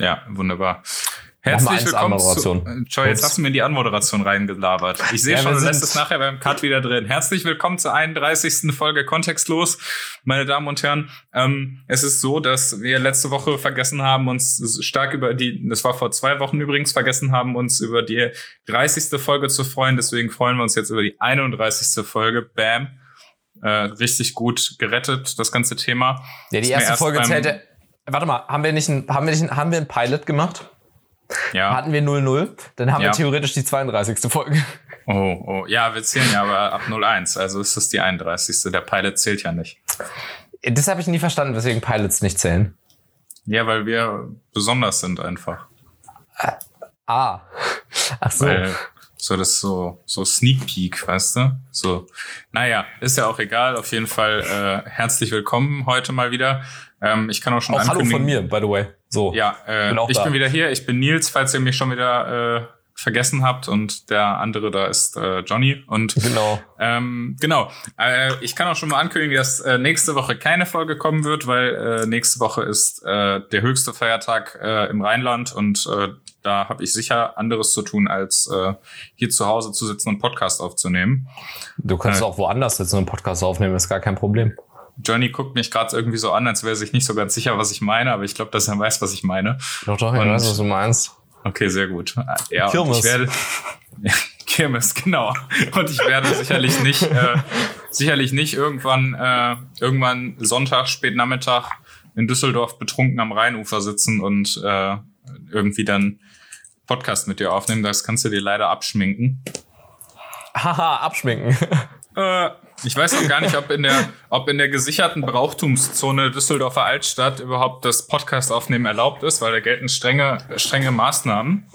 Ja, wunderbar. Herzlich willkommen zu. Joy, jetzt hast du mir in die Anmoderation reingelabert. Ich sehe ja, schon, du lässt es nachher beim Cut wieder drin. Herzlich willkommen zur 31. Folge Kontextlos, meine Damen und Herren. Ähm, es ist so, dass wir letzte Woche vergessen haben, uns stark über die, das war vor zwei Wochen übrigens, vergessen haben, uns über die 30. Folge zu freuen. Deswegen freuen wir uns jetzt über die 31. Folge. Bam. Äh, richtig gut gerettet, das ganze Thema. Ja, die erste Folge zählte. Warte mal, haben wir nicht ein, haben wir nicht ein, haben wir ein Pilot gemacht? Ja. Hatten wir 0-0, dann haben ja. wir theoretisch die 32. Folge. Oh, oh, ja, wir zählen ja aber ab 0-1, also ist das die 31. Der Pilot zählt ja nicht. Das habe ich nie verstanden, weswegen Pilots nicht zählen. Ja, weil wir besonders sind einfach. Ah. ah. Ach so. Weil so das so so Sneak Peek, weißt du? So, naja, ist ja auch egal. Auf jeden Fall äh, herzlich willkommen heute mal wieder. Ähm, ich kann auch schon auch ankündigen. Hallo von mir, by the way. So. Ja, äh, bin ich da. bin wieder hier. Ich bin Nils, falls ihr mich schon wieder äh, vergessen habt und der andere da ist äh, Johnny und genau ähm, genau äh, ich kann auch schon mal ankündigen dass äh, nächste Woche keine Folge kommen wird weil äh, nächste Woche ist äh, der höchste Feiertag äh, im Rheinland und äh, da habe ich sicher anderes zu tun, als äh, hier zu Hause zu sitzen und Podcast aufzunehmen. Du kannst äh, auch woanders sitzen und Podcast aufnehmen, ist gar kein Problem. Johnny guckt mich gerade irgendwie so an, als wäre sich nicht so ganz sicher, was ich meine, aber ich glaube, dass er weiß, was ich meine. Doch, doch, ich weiß, was du meinst. Okay, sehr gut. Ja, Kirmes. Ich werde, Kirmes, genau. Und ich werde sicherlich nicht, äh, sicherlich nicht irgendwann, äh, irgendwann Sonntag, spät Nachmittag in Düsseldorf betrunken am Rheinufer sitzen und äh, irgendwie dann Podcast mit dir aufnehmen. Das kannst du dir leider abschminken. Haha, abschminken. Äh, ich weiß noch gar nicht, ob in der, ob in der gesicherten Brauchtumszone Düsseldorfer Altstadt überhaupt das Podcast aufnehmen erlaubt ist, weil da gelten strenge, strenge Maßnahmen.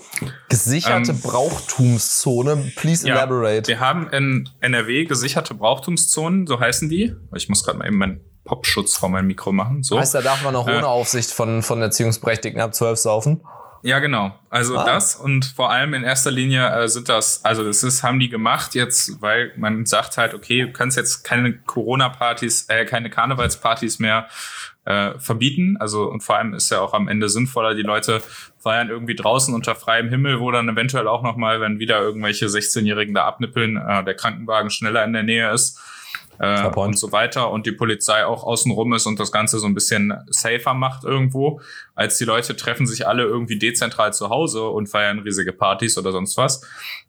Gesicherte ähm, Brauchtumszone, please ja, elaborate. Wir haben in NRW gesicherte Brauchtumszonen, so heißen die. Ich muss gerade mal eben meinen Popschutz vor meinem Mikro machen. So. Heißt, da darf man auch ohne äh, Aufsicht von, von Erziehungsberechtigten ab 12 saufen? Ja, genau. Also ah. das und vor allem in erster Linie äh, sind das, also das ist, haben die gemacht jetzt, weil man sagt halt, okay, du kannst jetzt keine Corona-Partys, äh, keine Karnevalspartys mehr äh, verbieten. Also und vor allem ist ja auch am Ende sinnvoller, die Leute feiern irgendwie draußen unter freiem Himmel, wo dann eventuell auch nochmal, wenn wieder irgendwelche 16-Jährigen da abnippeln, äh, der Krankenwagen schneller in der Nähe ist äh, und so weiter und die Polizei auch außenrum ist und das Ganze so ein bisschen safer macht irgendwo, als die Leute treffen sich alle irgendwie dezentral zu Hause und feiern riesige Partys oder sonst was.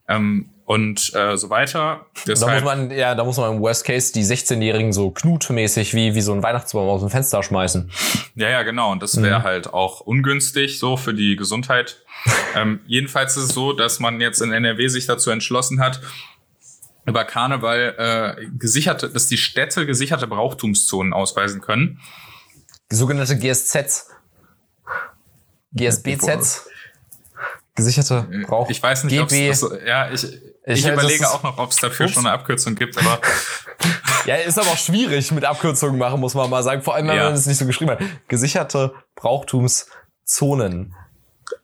Ähm, und äh, so weiter. Deshalb, da muss man, ja, da muss man im Worst Case die 16-Jährigen so knutmäßig wie, wie so ein Weihnachtsbaum aus dem Fenster schmeißen. Ja, ja, genau. Und das wäre mhm. halt auch ungünstig so für die Gesundheit. ähm, jedenfalls ist es so, dass man jetzt in NRW sich dazu entschlossen hat, über Karneval äh, gesicherte, dass die Städte gesicherte Brauchtumszonen ausweisen können. Sogenannte GSZs. GSBZs. Gesicherte äh, Brauch. Ich weiß nicht, ob es ja, ich, ich, ich überlege auch noch, ob es dafür ups. schon eine Abkürzung gibt, aber. ja, ist aber auch schwierig mit Abkürzungen machen, muss man mal sagen. Vor allem, wenn ja. man es nicht so geschrieben hat. Gesicherte Brauchtumszonen.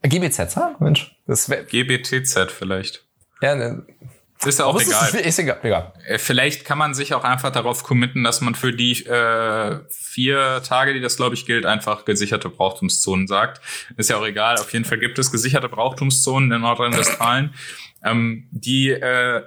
GBZ, ha? Mensch. Das GBTZ vielleicht. Ja, ne, ist ja auch egal. Ist, ist egal. egal. Äh, vielleicht kann man sich auch einfach darauf committen, dass man für die äh, vier Tage, die das glaube ich gilt, einfach gesicherte Brauchtumszonen sagt. Ist ja auch egal. Auf jeden Fall gibt es gesicherte Brauchtumszonen in Nordrhein-Westfalen. ähm, die äh,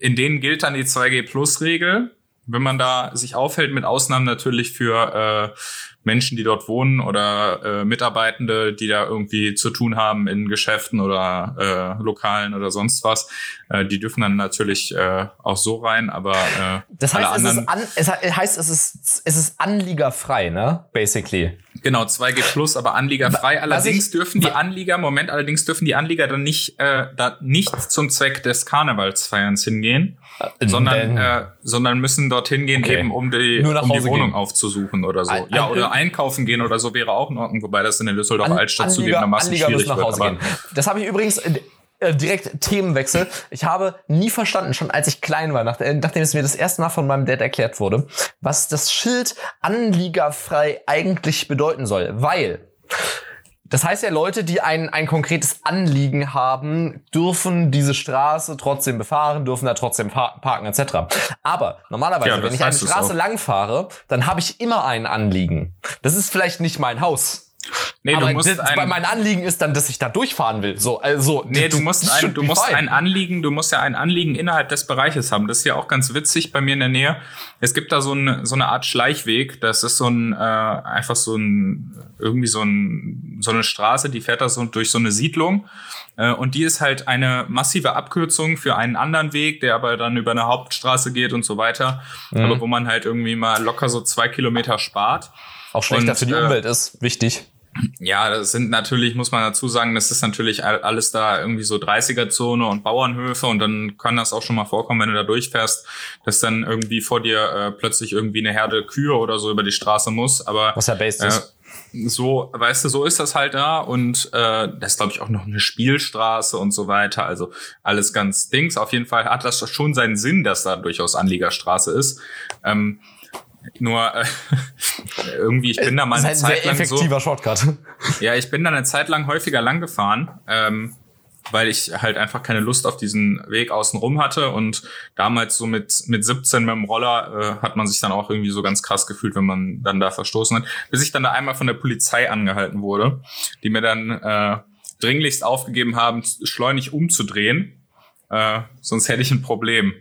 in denen gilt dann die 2G-Plus-Regel wenn man da sich aufhält, mit Ausnahmen natürlich für äh, Menschen, die dort wohnen oder äh, Mitarbeitende, die da irgendwie zu tun haben in Geschäften oder äh, Lokalen oder sonst was, äh, die dürfen dann natürlich äh, auch so rein, aber äh, das heißt, es, ist an, es heißt, es ist es ist anliegerfrei, ne? Basically. Genau, 2G plus, aber anliegerfrei. Allerdings ich, dürfen die Anlieger, Moment, allerdings dürfen die Anlieger dann nicht, äh, da nicht zum Zweck des Karnevalsfeierns hingehen, sondern, äh, sondern müssen dorthin gehen, okay. eben um die, um die Wohnung gehen. aufzusuchen oder so. Ein, ja, ein, oder einkaufen gehen oder so wäre auch in Ordnung, wobei das in der Düsseldorfer Altstadt zugegebenermaßen schwierig wird. Aber, das habe ich übrigens äh, direkt Themenwechsel. Ich habe nie verstanden, schon als ich klein war, nach, äh, nachdem es mir das erste Mal von meinem Dad erklärt wurde, was das Schild anliegerfrei eigentlich bedeuten soll. Weil das heißt ja, Leute, die ein, ein konkretes Anliegen haben, dürfen diese Straße trotzdem befahren, dürfen da trotzdem parken etc. Aber normalerweise, ja, wenn ich eine Straße lang fahre, dann habe ich immer ein Anliegen. Das ist vielleicht nicht mein Haus. Nee, aber du musst das, ein, mein Anliegen ist dann, dass ich da durchfahren will. So, also Nee, du musst, ein, du musst ein Anliegen, du musst ja ein Anliegen innerhalb des Bereiches haben. Das ist ja auch ganz witzig bei mir in der Nähe. Es gibt da so, ein, so eine Art Schleichweg. Das ist so ein, äh, einfach so ein, irgendwie so, ein, so eine Straße, die fährt da so durch so eine Siedlung. Äh, und die ist halt eine massive Abkürzung für einen anderen Weg, der aber dann über eine Hauptstraße geht und so weiter. Mhm. Aber wo man halt irgendwie mal locker so zwei Kilometer spart. Auch schlechter und, für die äh, Umwelt ist. Wichtig. Ja, das sind natürlich, muss man dazu sagen, das ist natürlich all- alles da irgendwie so 30er-Zone und Bauernhöfe und dann kann das auch schon mal vorkommen, wenn du da durchfährst, dass dann irgendwie vor dir äh, plötzlich irgendwie eine Herde Kühe oder so über die Straße muss. Aber Was ja based ist. äh, so, weißt du, so ist das halt da und äh, das ist, glaube ich, auch noch eine Spielstraße und so weiter. Also alles ganz Dings. Auf jeden Fall hat das schon seinen Sinn, dass da durchaus Anliegerstraße ist. Ähm, nur äh, irgendwie, ich bin da mal Das ist eine ein Zeit sehr lang so. effektiver Shortcut. Ja, ich bin da eine Zeit lang häufiger lang gefahren, ähm, weil ich halt einfach keine Lust auf diesen Weg außenrum hatte. Und damals so mit, mit 17 mit dem Roller äh, hat man sich dann auch irgendwie so ganz krass gefühlt, wenn man dann da verstoßen hat. Bis ich dann da einmal von der Polizei angehalten wurde, die mir dann äh, dringlichst aufgegeben haben, schleunig umzudrehen. Äh, sonst hätte ich ein Problem.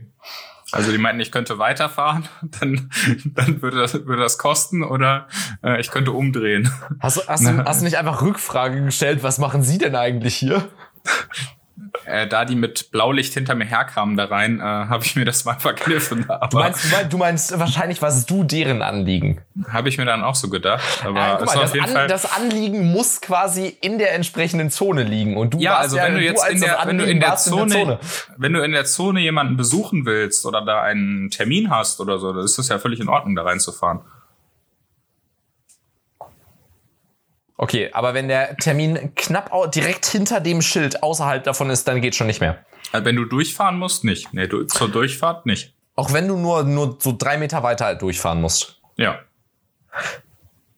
Also die meinten, ich könnte weiterfahren, dann, dann würde, das, würde das kosten oder äh, ich könnte umdrehen. Hast, du- hast, du, hast du nicht einfach Rückfrage gestellt, was machen Sie denn eigentlich hier? äh, da die mit Blaulicht hinter mir herkamen da rein, äh, habe ich mir das mal verkniffen. Du Aber meinst, du meinst, du meinst wahrscheinlich, was du deren Anliegen. habe ich mir dann auch so gedacht. Aber Ja, mal, auf das, jeden An, Fall. das Anliegen muss quasi in der entsprechenden Zone liegen. Und du ja, warst also wenn du jetzt als in der, wenn du in der, warst Zone, wenn du in der Zone jemanden besuchen willst oder da einen Termin hast oder so, dann ist das ja völlig in Ordnung, da reinzufahren. Okay, aber wenn der Termin knapp direkt hinter dem Schild außerhalb davon ist, dann geht schon nicht mehr. Also wenn du durchfahren musst, nicht. Nee, du, zur Durchfahrt nicht. Auch wenn du nur, nur so drei Meter weiter halt durchfahren musst. Ja.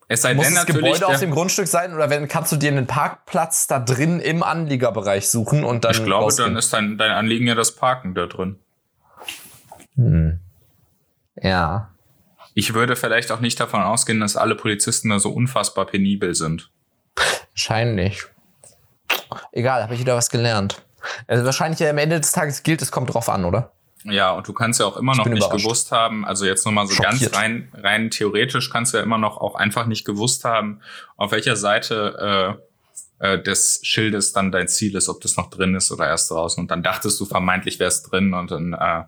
Es sei Muss denn das Gebäude auf dem Grundstück sein oder wenn, kannst du dir einen Parkplatz da drin im Anliegerbereich suchen und dann ich glaube, rausgehen? dann ist dein, dein Anliegen ja das Parken da drin. Ja. Ich würde vielleicht auch nicht davon ausgehen, dass alle Polizisten da so unfassbar penibel sind. Wahrscheinlich. Egal, habe ich wieder was gelernt. Also wahrscheinlich ja am Ende des Tages gilt, es kommt drauf an, oder? Ja, und du kannst ja auch immer noch bin nicht überrascht. gewusst haben, also jetzt nochmal so Schockiert. ganz rein, rein theoretisch kannst du ja immer noch auch einfach nicht gewusst haben, auf welcher Seite äh, äh, des Schildes dann dein Ziel ist, ob das noch drin ist oder erst draußen. Und dann dachtest du vermeintlich wär's drin und dann äh,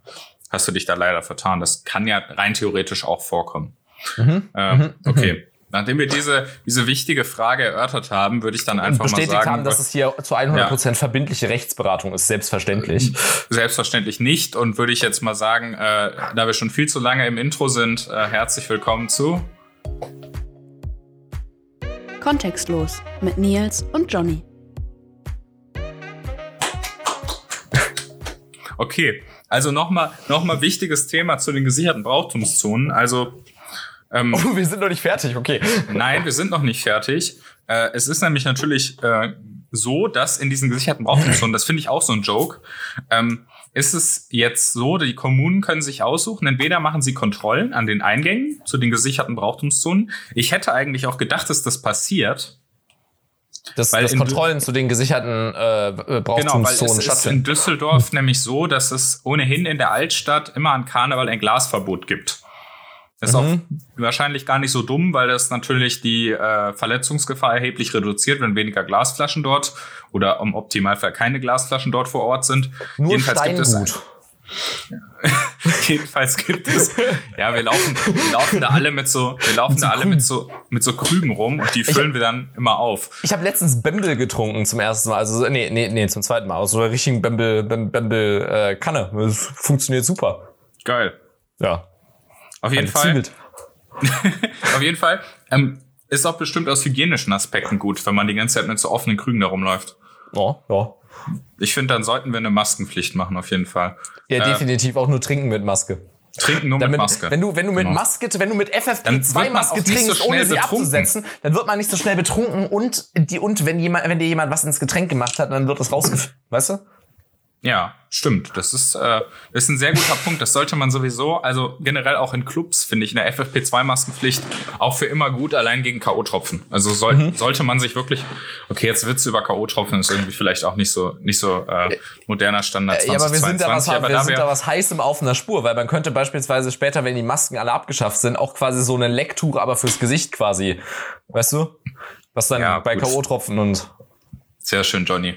hast du dich da leider vertan. Das kann ja rein theoretisch auch vorkommen. Mhm. Äh, okay. Nachdem wir diese, diese wichtige Frage erörtert haben, würde ich dann einfach mal Bestätigt sagen, haben, dass es hier zu 100% verbindliche Rechtsberatung ist, selbstverständlich. Selbstverständlich nicht. Und würde ich jetzt mal sagen, äh, da wir schon viel zu lange im Intro sind, äh, herzlich willkommen zu. Kontextlos mit Nils und Johnny. Okay, also nochmal noch mal wichtiges Thema zu den gesicherten Brauchtumszonen. Also ähm, Oh, wir sind noch nicht fertig, okay. nein, wir sind noch nicht fertig. Äh, es ist nämlich natürlich äh, so, dass in diesen gesicherten Brauchtumszonen, das finde ich auch so ein Joke, ähm, ist es jetzt so, die Kommunen können sich aussuchen, entweder machen sie Kontrollen an den Eingängen zu den gesicherten Brauchtumszonen. Ich hätte eigentlich auch gedacht, dass das passiert, Dass, Weil dass in- Kontrollen zu den gesicherten äh, äh, Genau, weil es Brauchtumszonen ist in. Düsseldorf nämlich so, dass es ohnehin in der Altstadt immer an Karneval ein Glasverbot gibt. Das ist Mhm. auch wahrscheinlich gar nicht so dumm, weil das natürlich die äh, Verletzungsgefahr erheblich reduziert, wenn weniger Glasflaschen dort oder im Optimalfall keine Glasflaschen dort vor Ort sind. Nur Jedenfalls gibt es, Steingut. jedenfalls gibt es, ja, wir laufen, wir laufen da alle mit so, wir laufen da alle mit so, mit so Krügen rum und die füllen wir dann immer auf. Ich habe letztens Bembel getrunken zum ersten Mal. Also, nee, nee, nee, zum zweiten Mal. Aus so einer richtigen Bembel, Bembel, äh, Kanne. Das funktioniert super. Geil. Ja. Auf jeden Fall. Auf jeden Fall. Ähm, ist auch bestimmt aus hygienischen Aspekten gut, wenn man die ganze Zeit mit so offenen Krügen da rumläuft. Ja, ja. Ich finde, dann sollten wir eine Maskenpflicht machen, auf jeden Fall. Ja, Äh, definitiv auch nur trinken mit Maske. Trinken nur Damit, mit Maske. Wenn du, wenn du mit Genau. Maske, wenn du mit Dann wird man auch FFP2-Maske nicht so trinkst, schnell ohne sie betrunken. abzusetzen, dann wird man nicht so schnell betrunken und die, und wenn jemand, wenn dir jemand was ins Getränk gemacht hat, dann wird das rausgeführt. Weißt du? Ja, stimmt. Das ist, äh, ist ein sehr guter Punkt. Das sollte man sowieso, also generell auch in Clubs, finde ich, in der FFP2-Maskenpflicht auch für immer gut, allein gegen K.O.-Tropfen. Also soll, mhm. sollte man sich wirklich, okay, jetzt Witze über K.O.-Tropfen ist irgendwie vielleicht auch nicht so, nicht so äh, moderner Standard 2022. Ja, aber wir sind da was, wir sind da was heißem auf einer Spur, weil man könnte beispielsweise später, wenn die Masken alle abgeschafft sind, auch quasi so eine Lecktuch, aber fürs Gesicht quasi, weißt du? Was dann ja, bei K.O.-Tropfen und. Sehr schön, Johnny.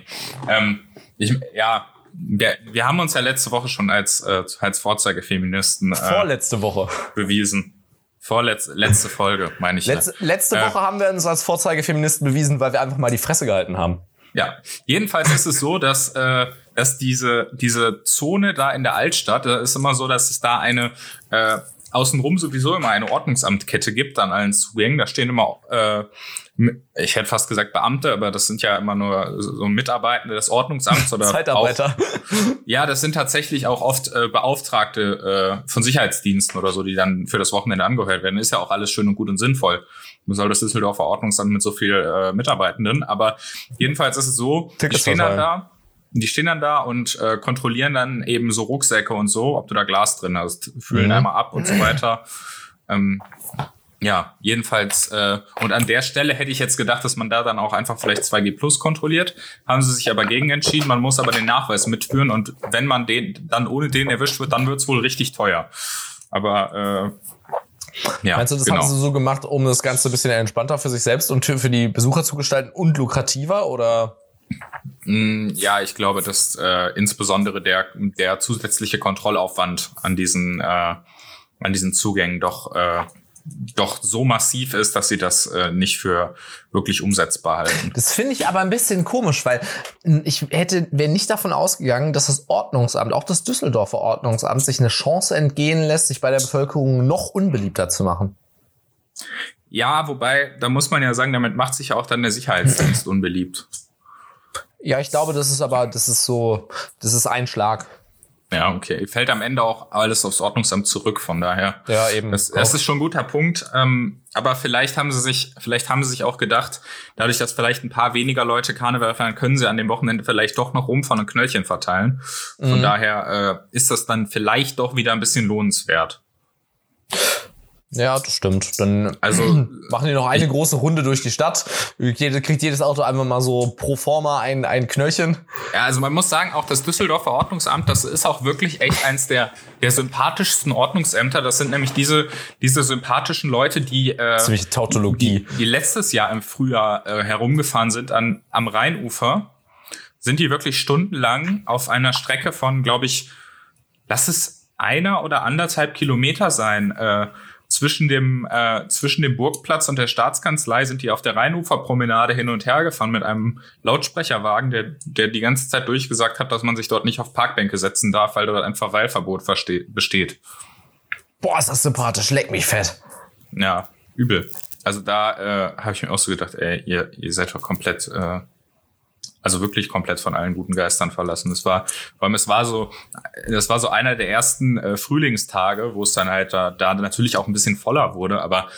Ähm, ich, ja, wir, wir haben uns ja letzte Woche schon als, äh, als Vorzeigefeministen äh, Vorletzte Woche bewiesen. Vorletzte letzte Folge, meine ich. Letzte, ja. letzte Woche haben wir uns als Vorzeigefeministen bewiesen, weil wir einfach mal die Fresse gehalten haben. Ja, jedenfalls ist es so, dass, äh, dass diese, diese Zone da in der Altstadt, da ist immer so, dass es da eine äh, außenrum sowieso immer eine Ordnungsamtkette gibt an allen Zugängen. Da stehen immer äh, ich hätte fast gesagt Beamte, aber das sind ja immer nur so Mitarbeitende des Ordnungsamts oder Zeitarbeiter. Auch, ja, das sind tatsächlich auch oft äh, Beauftragte äh, von Sicherheitsdiensten oder so, die dann für das Wochenende angehört werden. Ist ja auch alles schön und gut und sinnvoll. Man soll das Düsseldorfer Ordnungsamt mit so viel äh, Mitarbeitenden, aber jedenfalls ist es so, die stehen dann da, die stehen dann da und äh, kontrollieren dann eben so Rucksäcke und so, ob du da Glas drin hast, fühlen mhm. einmal ab und so weiter. Ähm, ja, jedenfalls, äh, und an der Stelle hätte ich jetzt gedacht, dass man da dann auch einfach vielleicht 2G Plus kontrolliert. Haben sie sich aber gegen entschieden, man muss aber den Nachweis mitführen und wenn man den dann ohne den erwischt wird, dann wird's wohl richtig teuer. Aber äh, ja, Meinst du, das genau. haben sie so gemacht, um das Ganze ein bisschen entspannter für sich selbst und für die Besucher zu gestalten und lukrativer oder? Mm, ja, ich glaube, dass äh, insbesondere der, der zusätzliche Kontrollaufwand an diesen, äh, an diesen Zugängen doch äh, doch so massiv ist, dass sie das äh, nicht für wirklich umsetzbar halten. Das finde ich aber ein bisschen komisch, weil ich hätte, wäre nicht davon ausgegangen, dass das Ordnungsamt, auch das Düsseldorfer Ordnungsamt, sich eine Chance entgehen lässt, sich bei der Bevölkerung noch unbeliebter zu machen. Ja, wobei, da muss man ja sagen, damit macht sich ja auch dann der Sicherheitsdienst unbeliebt. Ja, ich glaube, das ist aber, das ist so, das ist ein Schlag. Ja, okay. Fällt am Ende auch alles aufs Ordnungsamt zurück, von daher. Ja, eben. Das, das ist schon ein guter Punkt. Ähm, aber vielleicht haben sie sich, vielleicht haben sie sich auch gedacht, dadurch, dass vielleicht ein paar weniger Leute Karneval feiern, können sie an dem Wochenende vielleicht doch noch rumfahren und Knöllchen verteilen. Von mhm. daher äh, ist das dann vielleicht doch wieder ein bisschen lohnenswert. Ja, das stimmt. Dann also machen die noch eine große Runde durch die Stadt. Jede, kriegt jedes Auto einfach mal so pro forma ein, ein Knöllchen. Ja, also man muss sagen, auch das Düsseldorfer Ordnungsamt, das ist auch wirklich echt eins der, der sympathischsten Ordnungsämter. Das sind nämlich diese, diese sympathischen Leute, die, äh, Ziemlich Tautologie. Die, die letztes Jahr im Frühjahr äh, herumgefahren sind an, am Rheinufer. Sind die wirklich stundenlang auf einer Strecke von, glaube ich, lass es einer oder anderthalb Kilometer sein, äh, zwischen dem, äh, zwischen dem Burgplatz und der Staatskanzlei sind die auf der Rheinuferpromenade hin und her gefahren mit einem Lautsprecherwagen, der, der die ganze Zeit durchgesagt hat, dass man sich dort nicht auf Parkbänke setzen darf, weil dort ein Verweilverbot besteht. Boah, ist das sympathisch, leck mich fett. Ja, übel. Also da äh, habe ich mir auch so gedacht, ey, ihr, ihr seid doch komplett äh, also wirklich komplett von allen guten Geistern verlassen. Das war, vor allem es war so, das war so einer der ersten äh, Frühlingstage, wo es dann halt da, da natürlich auch ein bisschen voller wurde, aber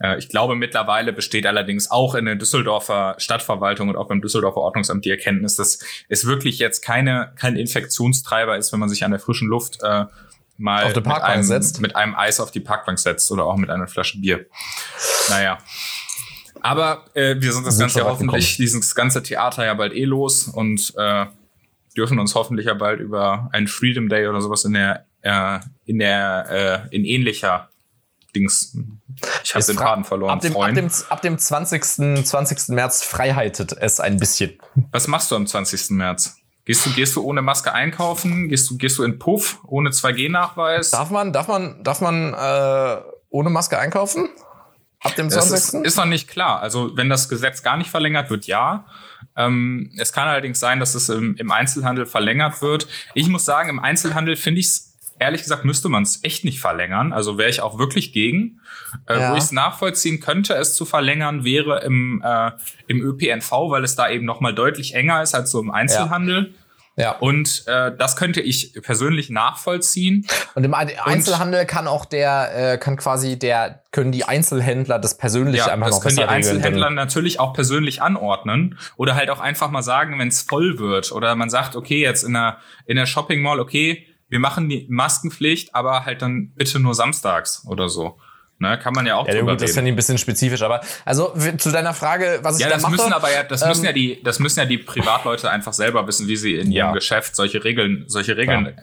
äh, ich glaube, mittlerweile besteht allerdings auch in der Düsseldorfer Stadtverwaltung und auch beim Düsseldorfer Ordnungsamt die Erkenntnis, dass es wirklich jetzt keine, kein Infektionstreiber ist, wenn man sich an der frischen Luft äh, mal mit einem, mit einem Eis auf die Parkbank setzt oder auch mit einer Flasche Bier. Naja. Aber äh, wir sind das Ganze ja hoffentlich, dieses ganze Theater ja bald eh los und äh, dürfen uns hoffentlich ja bald über einen Freedom Day oder sowas in der, äh, in der, äh, in ähnlicher Dings. Ich habe den Faden verloren. Ab dem, ab dem, ab dem 20. 20. März freiheitet es ein bisschen. Was machst du am 20. März? Gehst du, gehst du ohne Maske einkaufen? Gehst du, gehst du in Puff ohne 2G-Nachweis? Darf man, darf man, darf man äh, ohne Maske einkaufen? Ab dem 20. Ist, ist noch nicht klar. Also wenn das Gesetz gar nicht verlängert wird, ja. Ähm, es kann allerdings sein, dass es im, im Einzelhandel verlängert wird. Ich muss sagen, im Einzelhandel finde ich es ehrlich gesagt, müsste man es echt nicht verlängern. Also wäre ich auch wirklich gegen. Äh, ja. Wo ich es nachvollziehen könnte, es zu verlängern, wäre im, äh, im ÖPNV, weil es da eben noch mal deutlich enger ist als so im Einzelhandel. Ja. Ja. Und äh, das könnte ich persönlich nachvollziehen. Und im Einzelhandel kann auch der, äh, kann quasi der, können die Einzelhändler das persönlich Ja, einfach das noch können die besser regeln. Einzelhändler natürlich auch persönlich anordnen oder halt auch einfach mal sagen, wenn es voll wird oder man sagt, okay, jetzt in der in der Shopping Mall, okay, wir machen die Maskenpflicht, aber halt dann bitte nur samstags oder so. Ne, kann man ja auch Ja, drüber gut, das finde ich ein bisschen spezifisch, aber also zu deiner Frage, was ich Ja, da das mache. müssen aber ja, das müssen ähm, ja die, das müssen ja die Privatleute einfach selber wissen, wie sie in Ja. ihrem Geschäft solche Regeln, solche Regeln äh,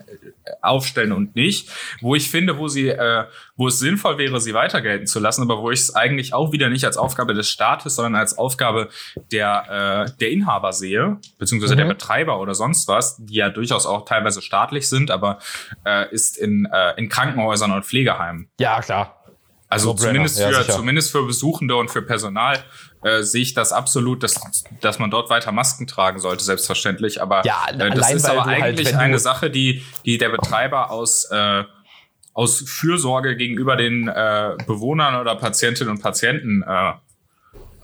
aufstellen und nicht. Wo ich finde, wo sie, äh, wo es sinnvoll wäre, sie weiter gelten zu lassen, aber wo ich es eigentlich auch wieder nicht als Aufgabe des Staates, sondern als Aufgabe der, äh, der Inhaber sehe, beziehungsweise der Mhm. Betreiber oder sonst was, die ja durchaus auch teilweise staatlich sind, aber äh, ist in, äh, in Krankenhäusern und Pflegeheimen. Ja, klar. Also zumindest ja, für, sicher. zumindest für Besuchende und für Personal äh, sehe ich das absolut, dass, dass man dort weiter Masken tragen sollte, selbstverständlich. Aber Ja, äh, das allein, ist aber halt, eigentlich du- eine Sache, die, die der Betreiber aus, äh, aus Fürsorge gegenüber den äh, Bewohnern oder Patientinnen und Patienten äh,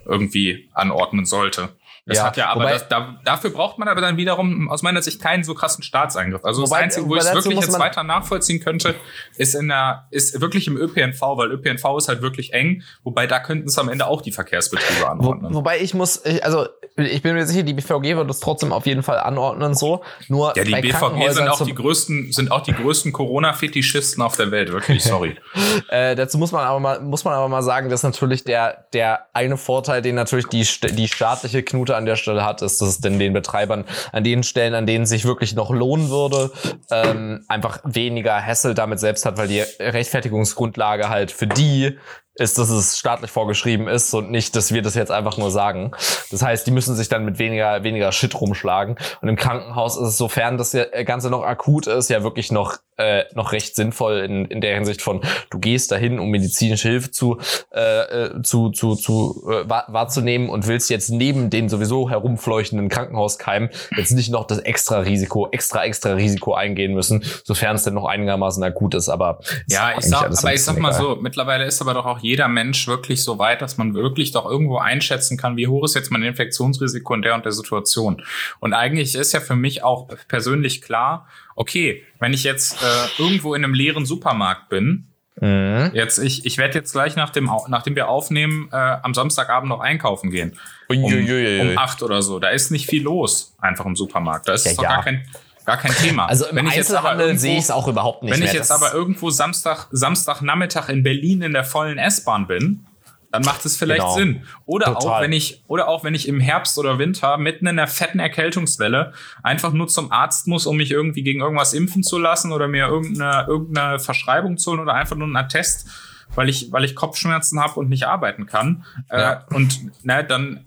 irgendwie anordnen sollte. Das Ja, hat ja aber wobei- das, da, dafür braucht man aber dann wiederum aus meiner Sicht keinen so krassen Staatseingriff. Also Wobei- das Einzige, wo ich es wirklich jetzt weiter nachvollziehen könnte, ist in der, ist wirklich im ÖPNV, weil ÖPNV ist halt wirklich eng, wobei da könnten es am Ende auch die Verkehrsbetriebe Wo, anordnen. wobei ich muss, ich, also ich bin mir sicher, die BVG wird das trotzdem auf jeden Fall anordnen so. Nur ja, die BVG sind auch die größten, sind auch die größten Corona-Fetischisten auf der Welt, wirklich, sorry. Äh, dazu muss man aber mal, muss man aber mal sagen, dass natürlich der, der eine Vorteil, den natürlich die, die staatliche Knute an der Stelle hat, ist, dass es denn den Betreibern an den Stellen, an denen es sich wirklich noch lohnen würde, ähm, einfach weniger Hassel damit selbst hat, weil die Rechtfertigungsgrundlage halt für die ist, dass es staatlich vorgeschrieben ist und nicht, dass wir das jetzt einfach nur sagen. Das heißt, die müssen sich dann mit weniger, weniger Shit rumschlagen. Und im Krankenhaus ist es, sofern das ja- Ganze noch akut ist, ja wirklich noch, äh, noch recht sinnvoll in, in der Hinsicht von, du gehst dahin, um medizinische Hilfe zu, äh, äh, zu, zu, zu äh, wahr, wahrzunehmen und willst jetzt neben den sowieso herumfleuchtenden Krankenhauskeimen jetzt nicht noch das extra Risiko, extra, extra Risiko eingehen müssen, sofern es denn noch einigermaßen akut ist. Aber ist Ja, ich eigentlich sag, aber ich sag mal egal. so, mittlerweile ist aber doch auch jeder Mensch wirklich so weit, dass man wirklich doch irgendwo einschätzen kann, wie hoch ist jetzt mein Infektionsrisiko in der und der Situation. Und eigentlich ist ja für mich auch persönlich klar, okay, wenn ich jetzt äh, irgendwo in einem leeren Supermarkt bin, Mhm. jetzt ich, ich werde jetzt gleich nach dem, nachdem wir aufnehmen, äh, am Samstagabend noch einkaufen gehen. Um, um acht oder so. Da ist nicht viel los, einfach im Supermarkt. Da ist Ja, doch ja. gar kein, gar kein Thema. Also im Wenn ich jetzt aber Einzelhandel irgendwo- sehe ich es auch überhaupt nicht wenn mehr. ich jetzt aber irgendwo Samstag, Samstagnachmittag in Berlin in der vollen S-Bahn bin, dann macht es vielleicht Genau. Sinn. Oder auch Total. wenn ich, oder auch wenn ich im Herbst oder Winter mitten in einer fetten Erkältungswelle einfach nur zum Arzt muss, um mich irgendwie gegen irgendwas impfen zu lassen oder mir irgendeine, irgendeine Verschreibung zu holen oder einfach nur einen Attest, weil ich, weil ich Kopfschmerzen habe und nicht arbeiten kann. Ja. Äh, und ne, dann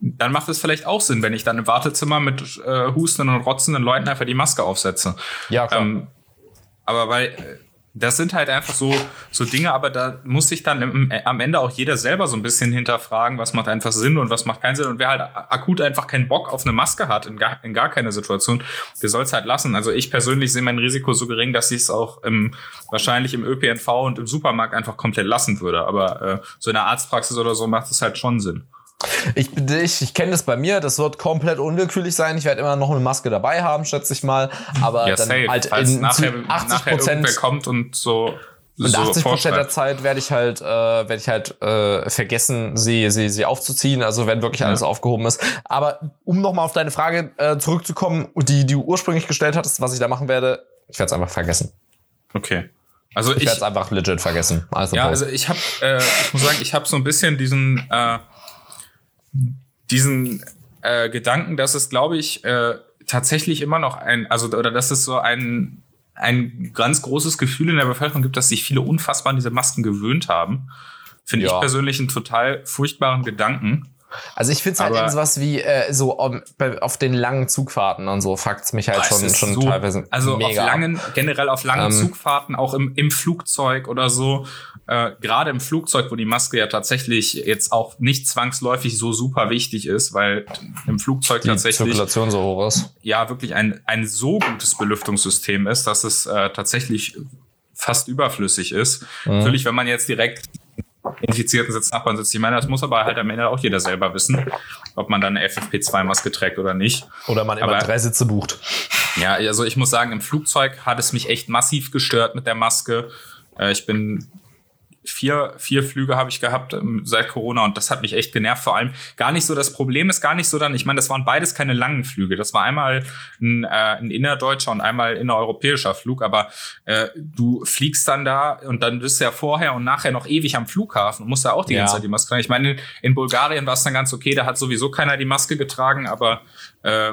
dann macht es vielleicht auch Sinn, wenn ich dann im Wartezimmer mit äh, hustenden und rotzenden Leuten einfach die Maske aufsetze. ja, klar. Ähm, aber weil äh, das sind halt einfach so, so Dinge, aber da muss sich dann im, äh, am Ende auch jeder selber so ein bisschen hinterfragen, was macht einfach Sinn und was macht keinen Sinn. Und wer halt akut einfach keinen Bock auf eine Maske hat, in gar, in gar keiner Situation, der soll es halt lassen. Also ich persönlich sehe mein Risiko so gering, dass ich es auch im, wahrscheinlich im ÖPNV und im Supermarkt einfach komplett lassen würde. Aber äh, so in der Arztpraxis oder so macht es halt schon Sinn. Ich, ich, ich kenne das bei mir, das wird komplett unwillkürlich sein. Ich werde immer noch eine Maske dabei haben, schätze ich mal. Aber Ja, dann safe. halt Falls in nachher, zu 80 nachher irgendwer Prozent. kommt und so, Und so 80 Prozent der. Zeit werde ich halt, äh, werde ich halt äh, vergessen, sie, sie, sie aufzuziehen. Also wenn wirklich alles aufgehoben ist. Aber um nochmal auf deine Frage äh, zurückzukommen, die, die du ursprünglich gestellt hattest, was ich da machen werde, ich werde es einfach vergessen. Okay. Also Ich, ich, werde es einfach legit vergessen. Also Ja, also ich habe, äh, ich muss sagen, ich habe so ein bisschen diesen, äh, diesen äh, Gedanken, dass es, glaube ich, äh, tatsächlich immer noch ein, also oder dass es so ein ein ganz großes Gefühl in der Bevölkerung gibt, dass sich viele unfassbar an diese Masken gewöhnt haben. Finde Ja. ich persönlich einen total furchtbaren Gedanken. Also ich finde es halt eben sowas wie äh, so um, bei, auf den langen Zugfahrten und so fuckt's mich halt schon, schon so- teilweise Also mega auf ab. langen, generell auf langen Ähm, Zugfahrten, auch im, im Flugzeug oder so. Äh, Gerade im Flugzeug, wo die Maske ja tatsächlich jetzt auch nicht zwangsläufig so super wichtig ist, weil im Flugzeug die tatsächlich Zirkulation so hoch ist. ja wirklich ein, ein so gutes Belüftungssystem ist, dass es äh, tatsächlich fast überflüssig ist. Mhm. Natürlich, wenn man jetzt direkt infizierten Sitznachbarn sitzt. Ich meine, das muss aber halt am Ende auch jeder selber wissen, ob man dann eine FFP2-Maske trägt oder nicht. Oder man immer Aber- drei Sitze bucht. Ja, also ich muss sagen, im Flugzeug hat es mich echt massiv gestört mit der Maske. Äh, ich bin vier, vier Flüge habe ich gehabt ähm, seit Corona und das hat mich echt genervt. Vor allem gar nicht so, das Problem ist gar nicht so dann, ich meine, das waren beides keine langen Flüge. Das war einmal ein, äh, ein innerdeutscher und einmal innereuropäischer Flug, aber äh, du fliegst dann da und dann bist du ja vorher und nachher noch ewig am Flughafen und musst da auch die Ja. ganze Zeit die Maske tragen. Ich meine, in, in Bulgarien war es dann ganz okay, da hat sowieso keiner die Maske getragen, aber äh,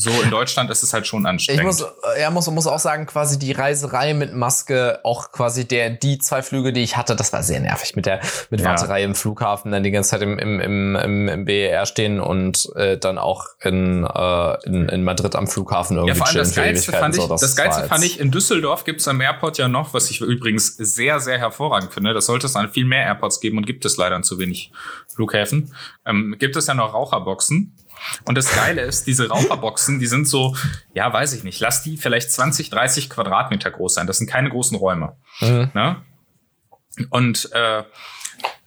so in Deutschland ist es halt schon Ich anstrengend. muss, äh, ja, muss, muss auch sagen, quasi die Reiserei mit Maske, auch quasi der, die zwei Flüge, die ich hatte, das war sehr nervig mit der, mit Ja. Warterei im Flughafen, dann die ganze Zeit im, im, im, im, im BER stehen und äh, dann auch in, äh, in, in Madrid am Flughafen irgendwie Ja, vor allem das Geilste fand ich, So, das Geilste war fand ich, in Düsseldorf gibt es am Airport ja noch, was ich übrigens sehr, sehr hervorragend finde. Das sollte es an viel mehr Airports geben und gibt es leider an zu wenig Flughäfen. Ähm, gibt es ja noch Raucherboxen. Und das Geile ist, diese Raucherboxen, die sind so, ja, weiß ich nicht, lass die vielleicht 20, 30 Quadratmeter groß sein. Das sind keine großen Räume. Mhm. Ne? Und äh,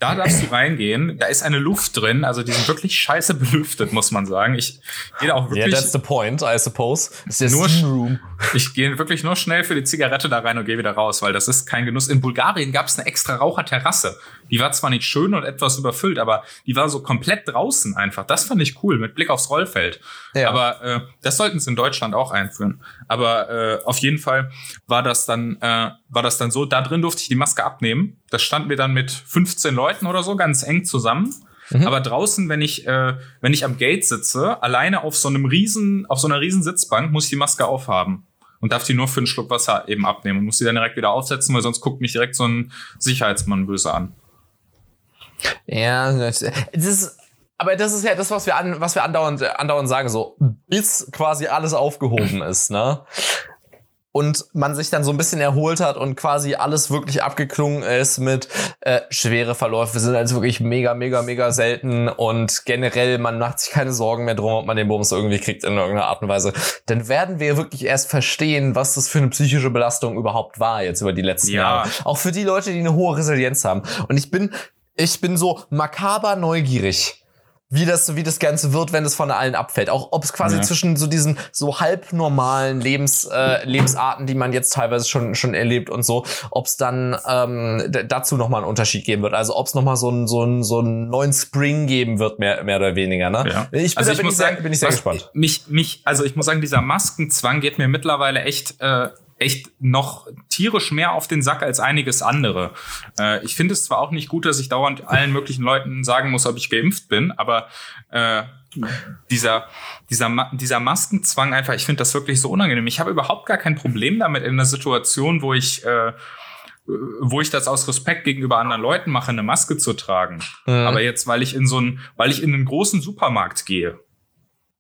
da darfst du reingehen, da ist eine Luft drin, also die sind wirklich scheiße belüftet, muss man sagen. Ich gehe da auch Yeah, wirklich. that's the point, I suppose. Der Nur Room. Ich gehe wirklich nur schnell für die Zigarette da rein und gehe wieder raus, weil das ist kein Genuss. In Bulgarien gab es eine extra Raucherterrasse. Die war zwar nicht schön und etwas überfüllt, aber die war so komplett draußen einfach. Das fand ich cool, mit Blick aufs Rollfeld. Ja. Aber äh, das sollten sie in Deutschland auch einführen. Aber äh, auf jeden Fall war das dann äh, war das dann so. Da drin durfte ich die Maske abnehmen. Das stand mir dann mit 15 Leuten oder so ganz eng zusammen. Aber draußen, wenn ich äh, wenn ich am Gate sitze, alleine auf so einem riesen auf so einer riesen Sitzbank, muss ich die Maske aufhaben und darf die nur für einen Schluck Wasser eben abnehmen und muss die dann direkt wieder aufsetzen, weil sonst guckt mich direkt so ein Sicherheitsmann böse an. Ja, das ist, aber das ist ja das, was wir an, was wir andauernd, andauernd sagen, so, bis quasi alles aufgehoben ist, ne? Und man sich dann so ein bisschen erholt hat und quasi alles wirklich abgeklungen ist mit äh, schwere Verläufe sind also wirklich mega, mega, mega selten und generell, man macht sich keine Sorgen mehr drum, ob man den Bums irgendwie kriegt in irgendeiner Art und Weise. Dann werden wir wirklich erst verstehen, was das für eine psychische Belastung überhaupt war jetzt über die letzten Ja. Jahre. Auch für die Leute, die eine hohe Resilienz haben. Und ich bin, ich bin so makaber neugierig, wie das, wie das Ganze wird, wenn es von allen abfällt. Auch ob es quasi Ja. zwischen so diesen so halb normalen Lebens, äh, Lebensarten, die man jetzt teilweise schon, schon erlebt und so, ob es dann ähm, dazu nochmal einen Unterschied geben wird. Also ob es nochmal so einen so einen so einen neuen Spring geben wird, mehr, mehr oder weniger. Ne? Ja. Ich bin, also ich bin, muss ich sehr, sagen, bin ich sehr gespannt. Mich, mich, also ich muss sagen, dieser Maskenzwang geht mir mittlerweile echt, äh, echt noch tierisch mehr auf den Sack als einiges andere. Äh, ich finde es zwar auch nicht gut, dass ich dauernd allen möglichen Leuten sagen muss, ob ich geimpft bin, aber äh, dieser, dieser, Ma dieser Maskenzwang einfach, ich finde das wirklich so unangenehm. Ich habe überhaupt gar kein Problem damit in einer Situation, wo ich äh, wo ich das aus Respekt gegenüber anderen Leuten mache, eine Maske zu tragen. Mhm. Aber jetzt, weil ich in so einen, weil ich in einen großen Supermarkt gehe,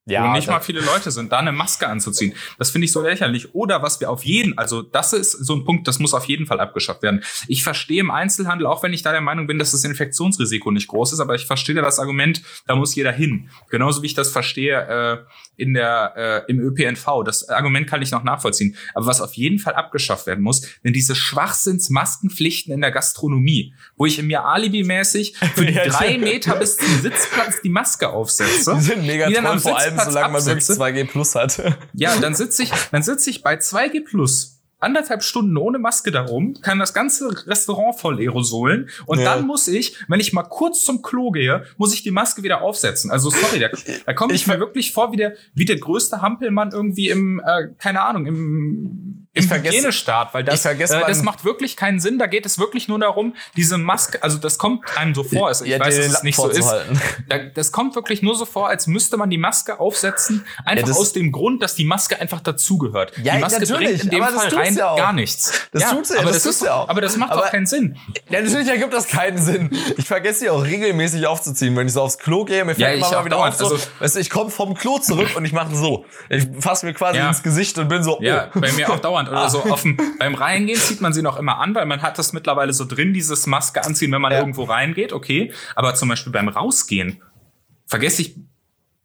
wo nicht mal viele Leute sind, da eine Maske anzuziehen. Das finde ich so lächerlich. Oder was wir auf jeden, also das ist so ein Punkt, das muss auf jeden Fall abgeschafft werden. Ich verstehe im Einzelhandel, auch wenn ich da der Meinung bin, dass das Infektionsrisiko nicht groß ist, aber ich verstehe da das Argument, da muss jeder hin. Genauso wie ich das verstehe äh, in der äh, im ÖPNV. Das Argument kann ich noch nachvollziehen. Aber was auf jeden Fall abgeschafft werden muss, sind diese Schwachsinns-Maskenpflichten in der Gastronomie, wo ich mir alibimäßig für die Ja, drei Meter bis zum Sitzplatz die Maske aufsetze. Die sind mega toll, vor allem Sitzplatz solange man wirklich absetze. 2G Plus hat. Ja, dann sitze ich, dann sitze ich bei 2G Plus anderthalb Stunden ohne Maske darum, kann das ganze Restaurant voll aerosolen und Ja. dann muss ich, wenn ich mal kurz zum Klo gehe, muss ich die Maske wieder aufsetzen. Also sorry, da, da komme ich, Ich mir wirklich vor wie der, wie der größte Hampelmann irgendwie im, äh, keine Ahnung, im, im Ich vergesse- Hygienestaat, weil das, äh, das macht wirklich keinen Sinn. Da geht es wirklich nur darum, diese Maske, also das kommt einem so vor. Also ich Ja, weiß, dass es nicht so ist. das kommt wirklich nur so vor, als müsste man die Maske aufsetzen, einfach das- aus dem Grund, dass die Maske einfach dazugehört. Ja, die Maske natürlich, bringt in dem Fall rein ja auch. gar nichts. Das tut's ja, aber das das, ja auch. aber das macht Aber- doch keinen Sinn. Ja, natürlich ergibt das keinen Sinn. Ich vergesse sie auch regelmäßig aufzuziehen, wenn ich so aufs Klo gehe. Mir fällt Ja, immer mal auch wieder auf, so, Also- weißt du, ich komme vom Klo zurück und ich mache so. Ich fasse mir quasi Ja. ins Gesicht und bin so, Ja, oh. bei mir auch dauernd. Oder so auf dem, beim Reingehen zieht man sie noch immer an, weil man hat das mittlerweile so drin, dieses Maske anziehen, wenn man Ja. irgendwo reingeht, okay. Aber zum Beispiel beim Rausgehen vergesse ich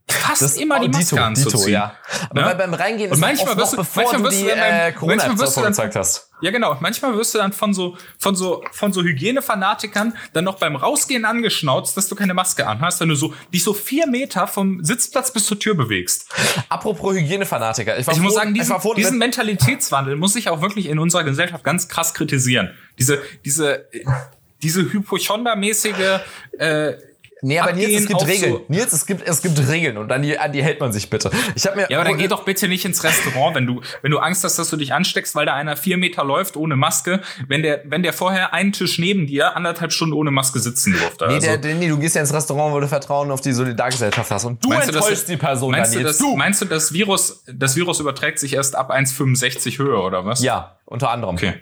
fast Das- immer die oh, Maske Dito, anzuziehen. Dito, ja. Aber Ne? beim Reingehen Und ist manchmal wirst du- bevor manchmal du die beim- äh, Corona-App gezeigt hast. Ja, genau. Manchmal wirst du dann von so, von so, von so Hygienefanatikern dann noch beim Rausgehen angeschnauzt, dass du keine Maske anhast, wenn du so, dich so vier Meter vom Sitzplatz bis zur Tür bewegst. Apropos Hygienefanatiker. Ich, Ich muss froh- sagen, diesen, froh, diesen Mentalitätswandel muss ich auch wirklich in unserer Gesellschaft ganz krass kritisieren. Diese, diese, diese Hypochonda-mäßige, äh, Nee, aber Nils, es gibt Regeln. so- Nils, es gibt, es gibt Regeln und an die, an die hält man sich bitte. Ich habe mir. Ja, aber dann geh doch bitte nicht ins Restaurant, wenn du, wenn du Angst hast, dass du dich ansteckst, weil da einer vier Meter läuft ohne Maske, wenn der, wenn der vorher einen Tisch neben dir anderthalb Stunden ohne Maske sitzen durfte. Nee, Also, der, der, nee, du gehst ja ins Restaurant, wo du Vertrauen auf die Solidargesellschaft hast. Und du meinst du, dass- enttäuschst die Person meinst dann du, jetzt. das, meinst du, das Virus, das Virus überträgt sich erst ab 1,65 Höhe, oder was? Ja, unter anderem. Okay.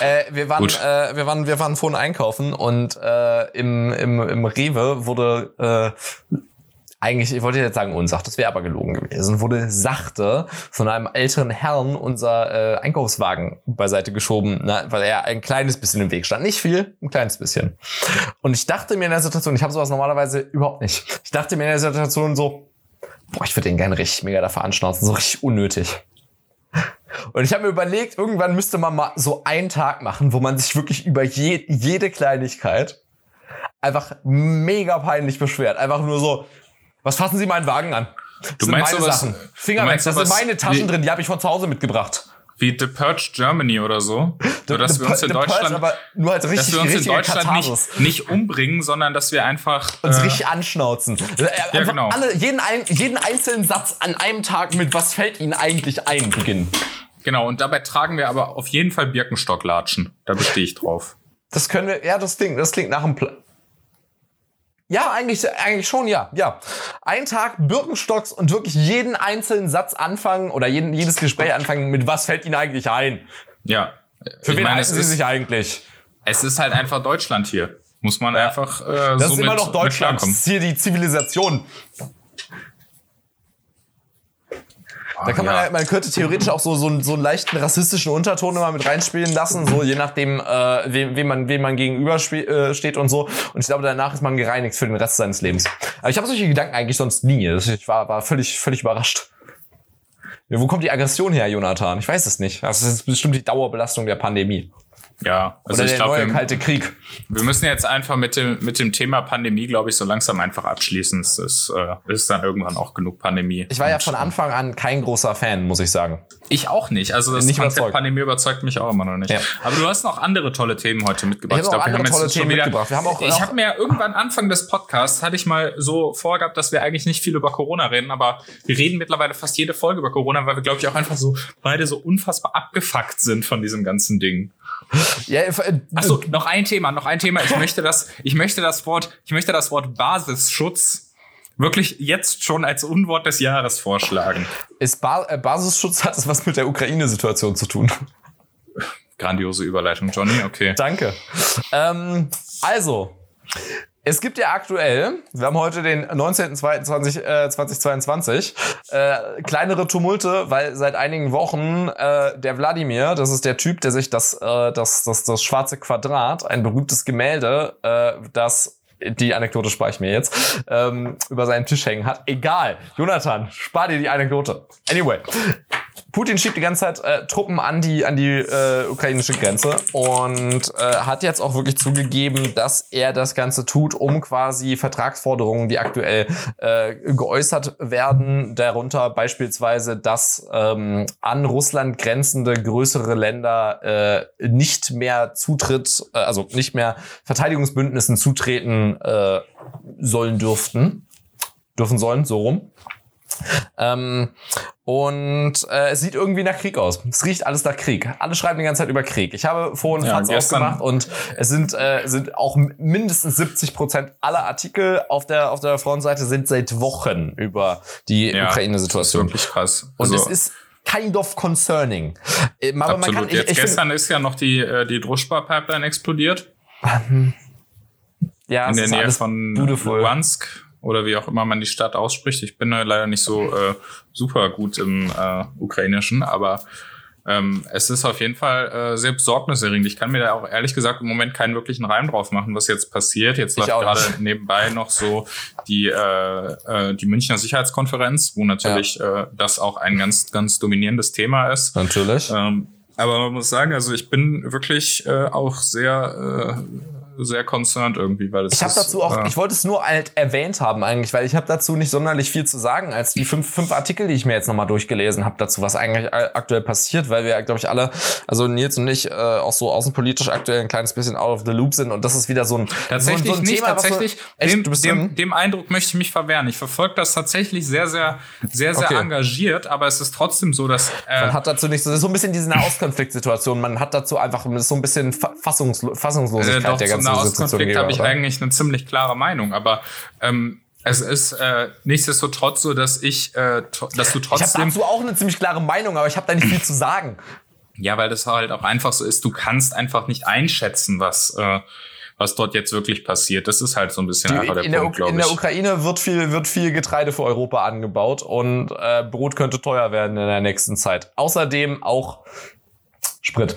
Äh, wir, waren, äh, wir, waren, wir waren vorhin einkaufen und äh, im, im, im Rewe wurde äh, eigentlich, ich wollte jetzt sagen Unsach, das wäre aber gelogen gewesen, wurde sachte von einem älteren Herrn unser äh, Einkaufswagen beiseite geschoben, na, weil er ein kleines bisschen im Weg stand. Nicht viel, ein kleines bisschen. Und ich dachte mir in der Situation, ich habe sowas normalerweise überhaupt nicht. Ich dachte mir in der Situation so, boah, ich würde den gerne richtig mega dafür anschnauzen, so richtig unnötig. Und ich habe mir überlegt, irgendwann müsste man mal so einen Tag machen, wo man sich wirklich über je, jede Kleinigkeit einfach mega peinlich beschwert. Einfach nur so, was fassen Sie meinen Wagen an? Das Du sind meinst meine sowas- Sachen. Finger du weg, das sind meine Taschen drin, die habe ich von zu Hause mitgebracht. Wie The Purge Germany oder so. Nur, dass wir uns in The Purge, Deutschland, aber nur dass richtig, wir uns in Deutschland nicht, nicht umbringen, sondern dass wir einfach, uns äh, richtig anschnauzen. Äh, Ja, einfach genau. Alle, jeden, jeden einzelnen Satz an einem Tag mit was fällt Ihnen eigentlich ein beginnen. Genau, und dabei tragen wir aber auf jeden Fall Birkenstocklatschen. Da bestehe ich drauf. Das können wir, ja, das klingt, das klingt nach einem Plan. Ja, eigentlich, eigentlich schon, ja, ja. Ein Tag Birkenstocks und wirklich jeden einzelnen Satz anfangen oder jeden, jedes Gespräch anfangen mit was fällt Ihnen eigentlich ein? Ja. Für Ich wen meine, halten Sie ist, sich eigentlich? es ist halt einfach Deutschland hier. Muss man einfach äh, Das so ist immer mit- noch Deutschland. Das ist hier die Zivilisation. Da kann man, ja. halt- man könnte theoretisch auch so, so, einen- so einen leichten rassistischen Unterton immer mit reinspielen lassen, so je nachdem, äh, wem, wem, man, wem man gegenüber äh, steht und so. Und ich glaube, danach ist man gereinigt für den Rest seines Lebens. Aber ich habe solche Gedanken eigentlich sonst nie. Ich war, war völlig, völlig überrascht. Ja, wo kommt die Aggression her, Jonathan? Ich weiß es nicht. Das ist bestimmt die Dauerbelastung der Pandemie. Ja, also Oder ich der glaube, neue wir, kalte Krieg. wir müssen jetzt einfach mit dem, mit dem Thema Pandemie, glaube ich, so langsam einfach abschließen. Es ist, äh, ist dann irgendwann auch genug Pandemie. Ich war ja von Anfang an kein großer Fan, muss ich sagen. Ich auch nicht. Also das Nicht Konzept überzeugt. Pandemie überzeugt mich auch immer noch nicht. Ja. Aber du hast noch andere tolle Themen heute mitgebracht. Ich habe noch glaub, wir haben jetzt tolle schon Themen wieder- mitgebracht. Wir haben auch ich habe mir irgendwann Anfang des Podcasts hatte ich mal so vorgehabt, dass wir eigentlich nicht viel über Corona reden, aber wir reden mittlerweile fast jede Folge über Corona, weil wir glaube ich auch einfach so beide so unfassbar abgefuckt sind von diesem ganzen Ding. Ja, äh, Achso, noch ein Thema, noch ein Thema. Ich möchte das, ich möchte das Wort, ich möchte das Wort Basisschutz wirklich jetzt schon als Unwort des Jahres vorschlagen. Ist ba äh, Basisschutz hat das was mit der Ukraine-Situation zu tun? Grandiose Überleitung, Johnny. Okay. Danke. Ähm, also, es gibt ja aktuell, wir haben heute den 19.02.2022, äh, kleinere Tumulte, weil seit einigen Wochen äh, der Wladimir, das ist der Typ, der sich das, äh, das, das, das schwarze Quadrat, ein berühmtes Gemälde, äh, das die Anekdote spare ich mir jetzt, ähm, über seinen Tisch hängen hat. Egal. Jonathan, spar dir die Anekdote. Anyway. Putin schiebt die ganze Zeit äh, Truppen an die, an die äh, ukrainische Grenze und äh, hat jetzt auch wirklich zugegeben, dass er das Ganze tut, um quasi Vertragsforderungen, die aktuell äh, geäußert werden, darunter beispielsweise, dass ähm, an Russland grenzende größere Länder äh, nicht mehr Zutritt, äh, also nicht mehr Verteidigungsbündnissen zutreten äh, sollen dürften, dürfen sollen, so rum. Ähm, und äh, es sieht irgendwie nach Krieg aus. Es riecht alles nach Krieg. Alle schreiben die ganze Zeit über Krieg. Ich habe vorhin Ja, gestern- aufgemacht und es sind, äh, sind auch mindestens 70 Prozent aller Artikel auf der, auf der Frontseite sind seit Wochen über die Ja, Das ist Ukraine-Situation. wirklich krass. Und Also, es ist kind of concerning. Äh, Aber man absolut. kann, ich, Jetzt ich find, gestern ist ja noch die, äh, die Druschba-Pipeline explodiert. ja, in der Nähe von beautiful. Luhansk oder wie auch immer man die Stadt ausspricht. Ich bin leider nicht so äh, super gut im äh, Ukrainischen, aber ähm, es ist auf jeden Fall äh, sehr besorgniserregend. Ich kann mir da auch ehrlich gesagt im Moment keinen wirklichen Reim drauf machen, was jetzt passiert. Jetzt läuft gerade nebenbei noch so die, äh, äh, die Münchner Sicherheitskonferenz, wo natürlich ja. äh, das auch ein ganz, ganz dominierendes Thema ist. Natürlich. Ähm, aber man muss sagen, also ich bin wirklich äh, auch sehr äh, sehr concerned irgendwie, weil es Ich habe dazu auch, äh, ich wollte es nur halt erwähnt haben eigentlich, weil ich habe dazu nicht sonderlich viel zu sagen, als die fünf, fünf Artikel, die ich mir jetzt nochmal durchgelesen habe, dazu, was eigentlich aktuell passiert, weil wir, glaube ich, alle, also Nils und ich, äh, auch so außenpolitisch aktuell ein kleines bisschen out of the loop sind und das ist wieder so ein, tatsächlich so, so ein nicht, Thema, tatsächlich, echt, dem, dem, dem, Eindruck möchte ich mich verwehren. Ich verfolge das tatsächlich sehr, sehr, sehr, sehr okay. engagiert, aber es ist trotzdem so, dass äh, man hat dazu nicht so, so ein bisschen diese Nahostkonfliktsituation, man hat dazu einfach so ein bisschen Fassungslo Fassungslosigkeit äh, der ganzen Nahostkonflikt habe ich eigentlich eine ziemlich klare Meinung, aber ähm, es ist äh, nichtsdestotrotz so, dass ich, äh, dass du trotzdem. Ich habe dazu auch eine ziemlich klare Meinung, aber ich habe da nicht viel zu sagen. Ja, weil das halt auch einfach so ist. Du kannst einfach nicht einschätzen, was äh, was dort jetzt wirklich passiert. Das ist halt so ein bisschen Die, einfach der in Punkt, glaube ich. In der Ukraine wird viel, wird viel Getreide für Europa angebaut und äh, Brot könnte teuer werden in der nächsten Zeit. Außerdem auch Sprit.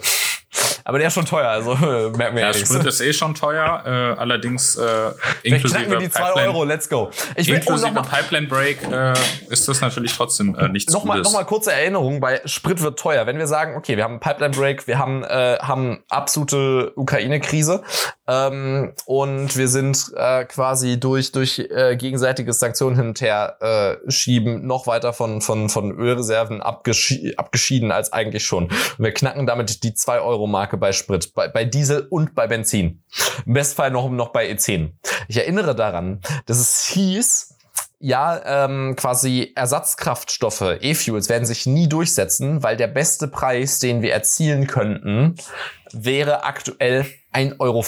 Aber der ist schon teuer, also merken wir ja. Der Sprit ist eh schon teuer, äh, allerdings äh, inklusive wir die 2 Euro, let's go. Ich will, inklusive oh, Pipeline Break äh, ist das natürlich trotzdem äh, nichts noch Gutes. Nochmal kurze Erinnerung, bei Sprit wird teuer. Wenn wir sagen, okay, wir haben Pipeline Break, wir haben, äh, haben absolute Ukraine-Krise ähm, und wir sind äh, quasi durch, durch äh, gegenseitiges Sanktionen hin und her äh, schieben noch weiter von, von, von Ölreserven abgeschi abgeschieden als eigentlich schon. Und wir knacken damit die 2-Euro-Marke bei Sprit, bei, bei Diesel und bei Benzin. Im Bestfall noch, noch bei E10. Ich erinnere daran, dass es hieß, ja, ähm, quasi Ersatzkraftstoffe, E-Fuels werden sich nie durchsetzen, weil der beste Preis, den wir erzielen könnten, wäre aktuell 1,40 Euro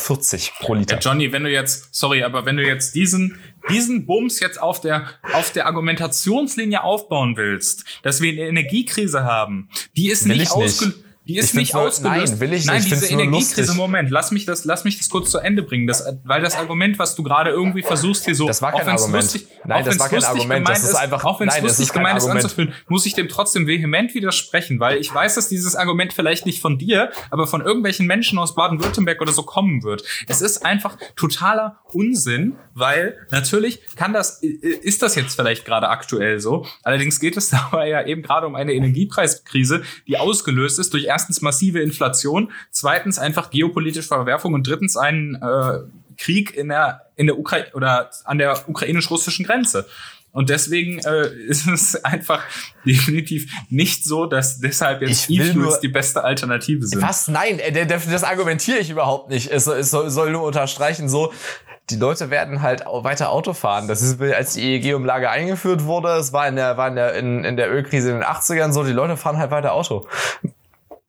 pro Liter. Ja, Johnny, wenn du jetzt, sorry, aber wenn du jetzt diesen, diesen Bums jetzt auf der, auf der Argumentationslinie aufbauen willst, dass wir eine Energiekrise haben, die ist Will nicht ausgelöst die ist nicht ausgelöst. Nein, will ich Nein, nicht. diese Energiekrise, Moment, lass mich das, lass mich das kurz zu Ende bringen. Das, weil das Argument, was du gerade irgendwie versuchst hier so, das war kein Argument. Lustig, nein, das war kein Argument. Das ist einfach, auch wenn es lustig gemeint ist anzufühlen, muss ich dem trotzdem vehement widersprechen, weil ich weiß, dass dieses Argument vielleicht nicht von dir, aber von irgendwelchen Menschen aus Baden-Württemberg oder so kommen wird. Es ist einfach totaler Unsinn, weil natürlich kann das, ist das jetzt vielleicht gerade aktuell so. Allerdings geht es dabei ja eben gerade um eine Energiepreiskrise, die ausgelöst ist durch erstens massive Inflation, zweitens einfach geopolitische Verwerfung und drittens einen äh, Krieg in der in der Ukraine oder an der ukrainisch-russischen Grenze. Und deswegen äh, ist es einfach definitiv nicht so, dass deshalb jetzt E-Fuels die beste Alternative sind. Was? Nein, äh, das argumentiere ich überhaupt nicht. Es, es soll nur unterstreichen, so, die Leute werden halt weiter Auto fahren. Das ist, als die EEG-Umlage eingeführt wurde, es war in der, war in der, in, in der Ölkrise in den 80ern so, die Leute fahren halt weiter Auto.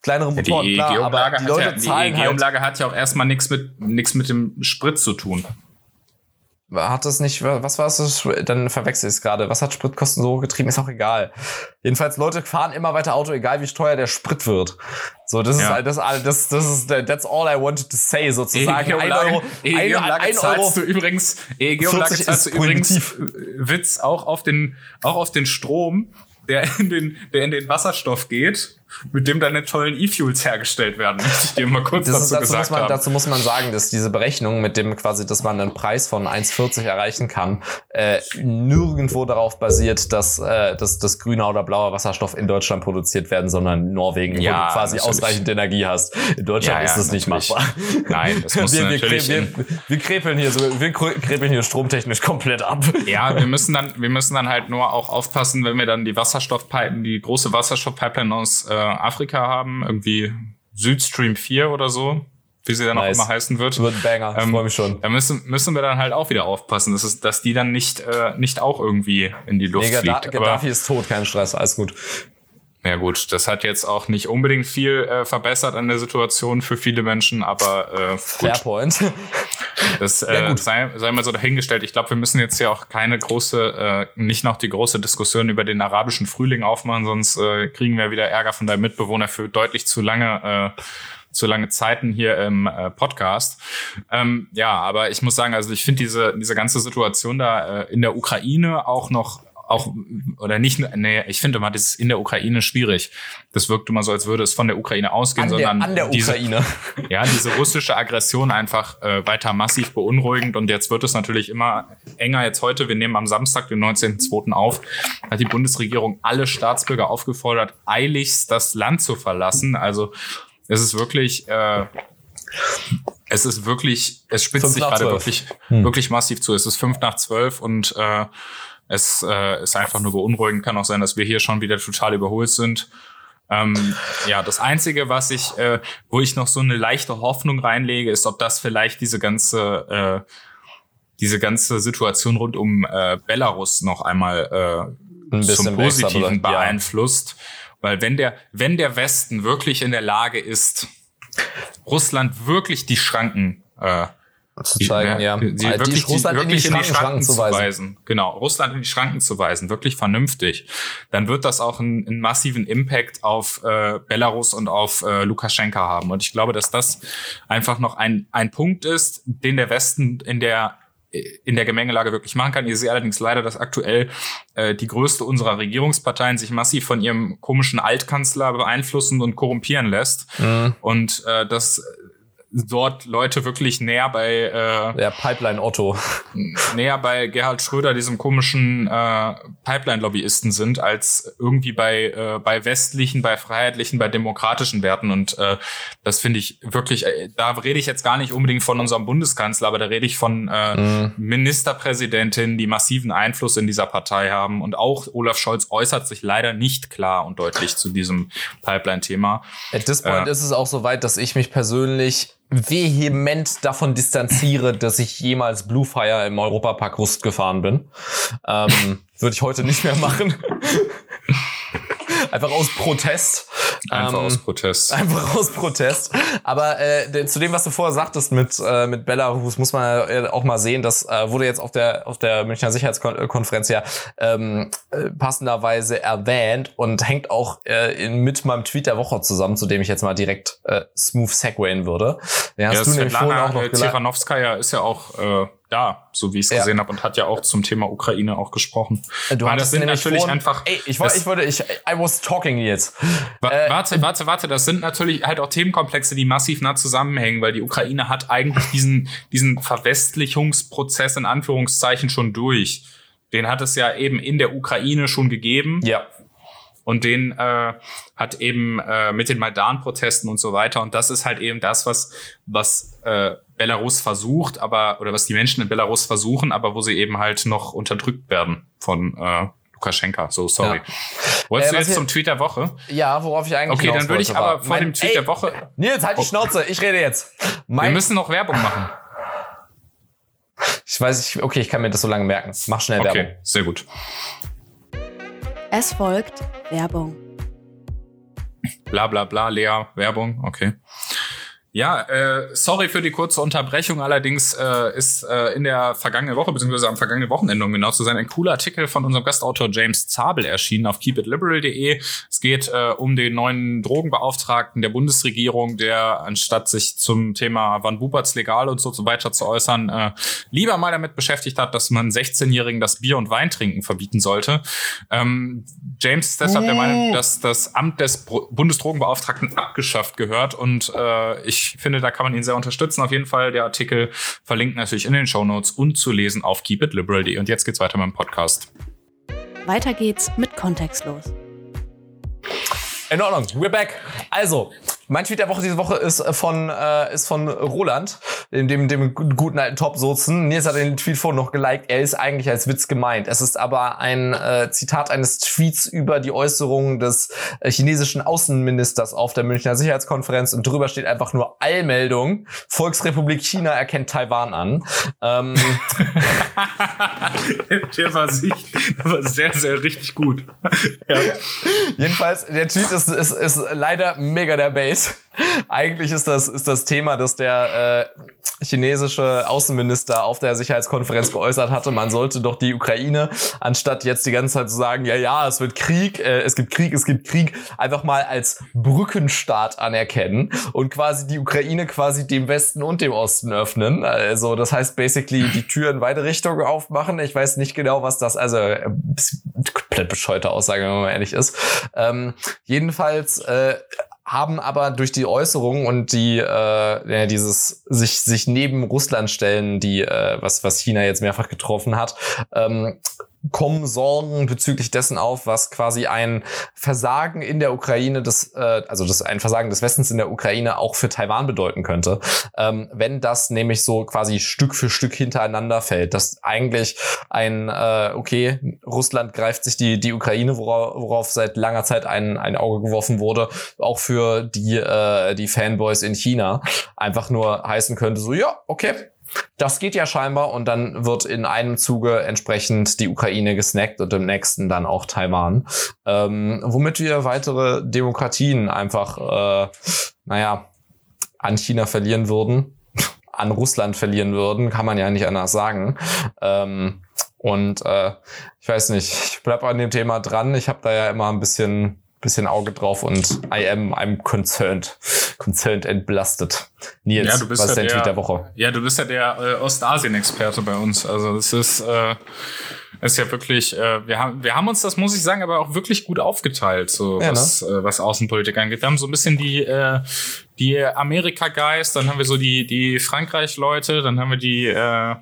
Kleinere Motoren, ja, die klar, aber die Leute ja, zahlen Die EEG-Umlage halt hat ja auch erstmal nichts mit, nichts mit dem Sprit zu tun. Hat das nicht, was war es? Dann verwechsel ich es gerade. Was hat Spritkosten so getrieben? Ist auch egal. Jedenfalls, Leute fahren immer weiter Auto, egal wie teuer der Sprit wird. So, das ja. ist das, das, das ist, that's all I wanted to say, sozusagen. EEG Euro, EEG ein, ein Euro du übrigens, EEG zahlst du übrigens, Witz, auch auf den, auch auf den Strom, der in den, der in den Wasserstoff geht mit dem deine tollen E-Fuels hergestellt werden, möchte ich dir mal kurz das dazu, ist, dazu gesagt muss man, haben. Dazu muss man sagen, dass diese Berechnung mit dem quasi, dass man einen Preis von 1,40 erreichen kann, äh, nirgendwo darauf basiert, dass, äh, dass, dass grüner oder blauer Wasserstoff in Deutschland produziert werden, sondern in Norwegen, ja, wo du quasi natürlich. ausreichend Energie hast. In Deutschland ja, ja, ist das nicht machbar. Nein, das muss wir, natürlich... Wir, wir, wir, krepeln hier so, wir krepeln hier stromtechnisch komplett ab. Ja, wir müssen dann, wir müssen dann halt nur auch aufpassen, wenn wir dann die Wasserstoffpipe, die große Wasserstoffpipeline aus äh, Afrika haben, irgendwie Südstream 4 oder so, wie sie dann nice. auch immer heißen wird. Wird ein Banger, ähm, freue mich schon. Da müssen, müssen wir dann halt auch wieder aufpassen, dass, es, dass die dann nicht, äh, nicht auch irgendwie in die Luft nee, fliegt. Gaddafi ist tot, kein Stress, alles gut. Ja gut, das hat jetzt auch nicht unbedingt viel äh, verbessert an der Situation für viele Menschen, aber äh. Fairpoint. Das äh, ja, sei, sei mal so dahingestellt. Ich glaube, wir müssen jetzt ja auch keine große, äh, nicht noch die große Diskussion über den arabischen Frühling aufmachen, sonst äh, kriegen wir wieder Ärger von deinem Mitbewohner für deutlich zu lange äh, zu lange Zeiten hier im äh, Podcast. Ähm, ja, aber ich muss sagen, also ich finde diese, diese ganze Situation da äh, in der Ukraine auch noch auch, oder nicht, nee, ich finde immer, das ist in der Ukraine schwierig. Das wirkt immer so, als würde es von der Ukraine ausgehen, An der, sondern an der diese, Ukraine. ja, diese russische Aggression einfach äh, weiter massiv beunruhigend und jetzt wird es natürlich immer enger. Jetzt heute, wir nehmen am Samstag, den 19.02. auf, hat die Bundesregierung alle Staatsbürger aufgefordert, eiligst das Land zu verlassen. Also es ist wirklich, äh, es ist wirklich, es spitzt sich gerade zwölf. wirklich, wirklich massiv zu. Es ist fünf nach zwölf und äh, es äh, ist einfach nur beunruhigend. Kann auch sein, dass wir hier schon wieder total überholt sind. Ähm, ja, das Einzige, was ich, äh, wo ich noch so eine leichte Hoffnung reinlege, ist, ob das vielleicht diese ganze, äh, diese ganze Situation rund um äh, Belarus noch einmal äh, Ein zum besser, Positiven? Ja. beeinflusst. Weil wenn der, wenn der Westen wirklich in der Lage ist, Russland wirklich die Schranken äh, Zu zeigen, ja. die, Die wirklich, die, Russland in die wirklich in die Schranken, Schranken zu weisen. Genau, Russland in die Schranken zu weisen, wirklich vernünftig. Dann wird das auch einen, einen massiven Impact auf äh, Belarus und auf äh, Lukaschenka haben. Und ich glaube, dass das einfach noch ein, ein Punkt ist, den der Westen in der in der Gemengelage wirklich machen kann. Ich sehe allerdings leider, dass aktuell äh, die größte unserer Regierungsparteien sich massiv von ihrem komischen Altkanzler beeinflussen und korrumpieren lässt. Mhm. Und äh, dass dort Leute wirklich näher bei äh, Der Pipeline Otto. näher bei Gerhard Schröder, diesem komischen äh, Pipeline-Lobbyisten sind, als irgendwie bei, äh, bei westlichen, bei freiheitlichen, bei demokratischen Werten. Und äh, das finde ich wirklich, äh, da rede ich jetzt gar nicht unbedingt von unserem Bundeskanzler, aber da rede ich von äh, Ministerpräsidentinnen, die massiven Einfluss in dieser Partei haben. Und auch Olaf Scholz äußert sich leider nicht klar und deutlich zu diesem Pipeline-Thema. At this point Ja. ist es auch so weit, dass ich mich persönlich vehement davon distanziere, dass ich jemals Blue Fire im Europapark Rust gefahren bin. Ähm, Würde ich heute nicht mehr machen. Einfach aus Protest. Einfach Ähm, aus Protest. Einfach aus Protest. Aber äh, zu dem, was du vorher sagtest mit, äh, mit Belarus, muss man äh, auch mal sehen, das äh, wurde jetzt auf der, auf der Münchner Sicherheitskonferenz ja ähm, äh, passenderweise erwähnt und hängt auch äh, in, mit meinem Tweet der Woche zusammen, zu dem ich jetzt mal direkt äh, smooth segwayen würde. Den hast Ja, du nämlich vorhin Svetlana auch noch äh. Tiranowskaja ist ja auch äh, da, so wie ich es Ja. gesehen habe, und hat ja auch zum Thema Ukraine auch gesprochen. Du Weil das sind natürlich vorhin- einfach. Ey, ich, wollte, das- ich wollte, ich, I was talking jetzt. Wa- Äh, warte, warte, warte. Das sind natürlich halt auch Themenkomplexe, die massiv nah zusammenhängen, weil die Ukraine hat eigentlich diesen, diesen Verwestlichungsprozess in Anführungszeichen schon durch. Den hat es ja eben in der Ukraine schon gegeben. Ja. Und den äh, hat eben äh, mit den Maidan-Protesten und so weiter. Und das ist halt eben das, was, was äh, Belarus versucht, aber, oder was die Menschen in Belarus versuchen, aber wo sie eben halt noch unterdrückt werden von äh, Lukaschenka. So, sorry. Ja. Wolltest Äh, du jetzt zum Tweet der Woche? Ja, worauf ich eigentlich Okay, dann würde ich aber vor dem Tweet ey, der Woche. Nils, halt die Schnauze, ich rede jetzt. Wir Mein, müssen noch Werbung machen. ich weiß, ich, okay, ich kann mir das so lange merken. Mach schnell Werbung. Okay, sehr gut. Es folgt Werbung. Bla bla bla, Lea, Werbung, okay. Ja, äh, sorry für die kurze Unterbrechung. Allerdings äh, ist äh, in der vergangenen Woche, beziehungsweise am vergangenen Wochenende, um genau zu sein, ein cooler Artikel von unserem Gastautor James Zabel erschienen auf keepitliberal.de. Es geht äh, um den neuen Drogenbeauftragten der Bundesregierung, der anstatt sich zum Thema wann Buberts legal und so, so weiter zu äußern, äh, lieber mal damit beschäftigt hat, dass man 16-Jährigen das Bier und Wein trinken verbieten sollte. Ähm, James ist deshalb der Meinung, dass das Amt des Bundesdrogenbeauftragten abgeschafft gehört und äh, ich finde, da kann man ihn sehr unterstützen. Auf jeden Fall der Artikel verlinkt natürlich in den Shownotes und zu lesen auf keepitliberal.de. Und jetzt geht's weiter mit dem Podcast. Weiter geht's mit Kontextlos. In Ordnung, we're back. Also, mein Tweet der Woche diese Woche ist äh, von, äh, ist von Roland, dem, dem, dem guten alten Top-Sozen. Nils hat den Tweet vorhin noch geliked. Er ist eigentlich als Witz gemeint. Es ist aber ein äh, Zitat eines Tweets über die Äußerungen des äh, chinesischen Außenministers auf der Münchner Sicherheitskonferenz und drüber steht einfach nur Allmeldung. Volksrepublik China erkennt Taiwan an. Ähm, der war, sich, der war sehr, sehr richtig gut. ja. Jedenfalls, der Tweet ist, ist, ist leider mega der Base. Eigentlich ist das, ist das Thema, dass der, äh, chinesische Außenminister auf der Sicherheitskonferenz geäußert hatte, man sollte doch die Ukraine, anstatt jetzt die ganze Zeit zu sagen, ja, ja, es wird Krieg, äh, es gibt Krieg, es gibt Krieg, einfach mal als Brückenstaat anerkennen und quasi die Ukraine quasi dem Westen und dem Osten öffnen. Also das heißt basically die Tür in beide Richtungen aufmachen. Ich weiß nicht genau, was das, also äh, komplett bescheuerte Aussage, wenn man ehrlich ist. Ähm, jedenfalls äh, haben aber durch die Äußerungen und die äh, ja, dieses sich sich neben Russland stellen, die äh, was was China jetzt mehrfach getroffen hat, ähm, kommen Sorgen bezüglich dessen auf, was quasi ein Versagen in der Ukraine, des, äh, also das ein Versagen des Westens in der Ukraine auch für Taiwan bedeuten könnte, ähm, wenn das nämlich so quasi Stück für Stück hintereinander fällt, dass eigentlich ein äh, okay Russland greift sich die die Ukraine, worauf, worauf seit langer Zeit ein ein Auge geworfen wurde, auch für die äh, die Fanboys in China einfach nur heißen könnte so ja okay das geht ja scheinbar und dann wird in einem Zuge entsprechend die Ukraine gesnackt und im nächsten dann auch Taiwan. Ähm, womit wir weitere Demokratien einfach, äh, naja, an China verlieren würden, an Russland verlieren würden, kann man ja nicht anders sagen. Ähm, und äh, ich weiß nicht, ich bleib an dem Thema dran. Ich habe da ja immer ein bisschen bisschen Auge drauf und I am I'm concerned. Concerned and belastet. Nils, ja, du bist was ist ja dein der, Tweet der Woche? Ja, du bist ja der äh, Ostasien-Experte bei uns. Also es ist, äh, ist ja wirklich, äh, wir haben, wir haben uns, das muss ich sagen, aber auch wirklich gut aufgeteilt, so Ja, was, äh, was Außenpolitik angeht. Wir haben so ein bisschen die, äh, die Amerika-Guys, dann haben wir so die, die Frankreich-Leute, dann haben wir die, äh,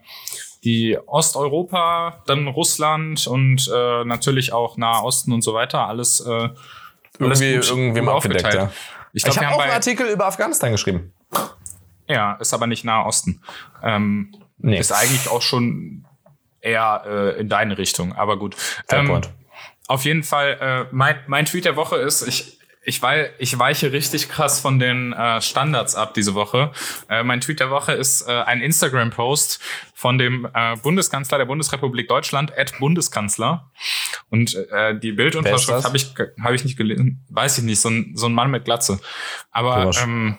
die Osteuropa, dann Russland und äh, natürlich auch Nahe Osten und so weiter. Alles, äh, alles Irgendwie, gut- irgendwie gut mal abgedeckt, ja. Ich Ich, glaube, wir habe haben auch einen Artikel über Afghanistan geschrieben. ja, ist aber nicht Nahe Osten. Ähm, Nee. Ist eigentlich auch schon eher äh, in deine Richtung, aber gut. Fair Ähm, point. auf jeden Fall, äh, mein, mein Tweet der Woche ist, ich, ich, weil, ich weiche richtig krass von den äh, Standards ab diese Woche. Äh, mein Tweet der Woche ist äh, ein Instagram-Post von dem äh, Bundeskanzler der Bundesrepublik Deutschland, Ed Bundeskanzler. Und äh, die Bildunterschrift habe ich, hab ich nicht gelesen, weiß ich nicht, so ein, so ein Mann mit Glatze. Aber ähm,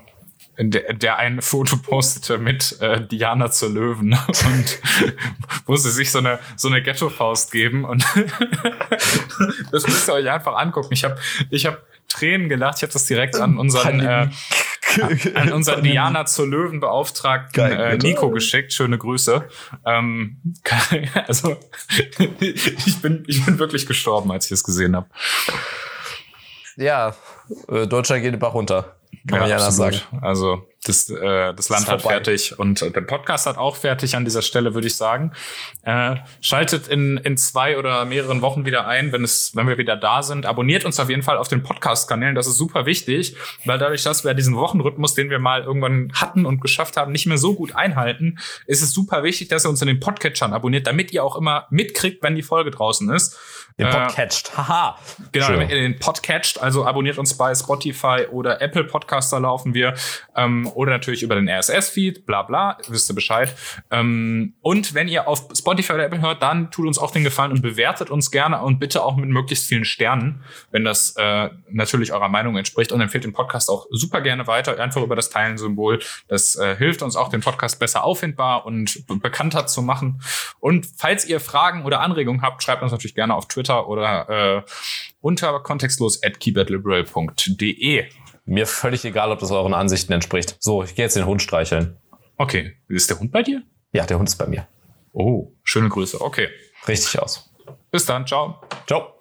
der, der ein Foto postete mit äh, Diana zur Löwen und musste sich so eine so eine Ghetto-Faust geben und das müsst ihr euch einfach angucken. Ich habe ich hab Tränen gelacht. Ich habe das direkt an unseren äh, an unseren Diana zur Löwen Beauftragten Geil, äh, bitte. Nico geschickt. Schöne Grüße. Ähm, also ich bin ich bin wirklich gestorben, als ich es gesehen habe. Ja, äh, Deutschland geht den Bach runter. Kann man nicht anders sagen. Also das, äh, das Land hat fertig und der Podcast hat auch fertig an dieser Stelle, würde ich sagen. Äh, schaltet in, in zwei oder mehreren Wochen wieder ein, wenn es, wenn wir wieder da sind. Abonniert uns auf jeden Fall auf den Podcast-Kanälen. Das ist super wichtig, weil dadurch, dass wir diesen Wochenrhythmus, den wir mal irgendwann hatten und geschafft haben, nicht mehr so gut einhalten, ist es super wichtig, dass ihr uns in den Podcatchern abonniert, damit ihr auch immer mitkriegt, wenn die Folge draußen ist. Den Äh, Podcatcht. Haha. Genau, damit ihr den Podcatcht, also abonniert uns bei Spotify oder Apple Podcaster laufen wir ähm, oder natürlich über den RSS-Feed, bla bla, wisst ihr Bescheid. Ähm, und wenn ihr auf Spotify oder Apple hört, dann tut uns auch den Gefallen und bewertet uns gerne und bitte auch mit möglichst vielen Sternen, wenn das äh, natürlich eurer Meinung entspricht und empfehlt den Podcast auch super gerne weiter, einfach über das Teilen-Symbol. Das äh, hilft uns auch, den Podcast besser auffindbar und be- bekannter zu machen. Und falls ihr Fragen oder Anregungen habt, schreibt uns natürlich gerne auf Twitter oder äh, unter kontextlos at keepitliberal.de. Mir völlig egal, ob das euren Ansichten entspricht. So, ich gehe jetzt den Hund streicheln. Okay, ist der Hund bei dir? Ja, der Hund ist bei mir. Oh, schöne Grüße. Okay, Richtig aus. bis dann, ciao. Ciao.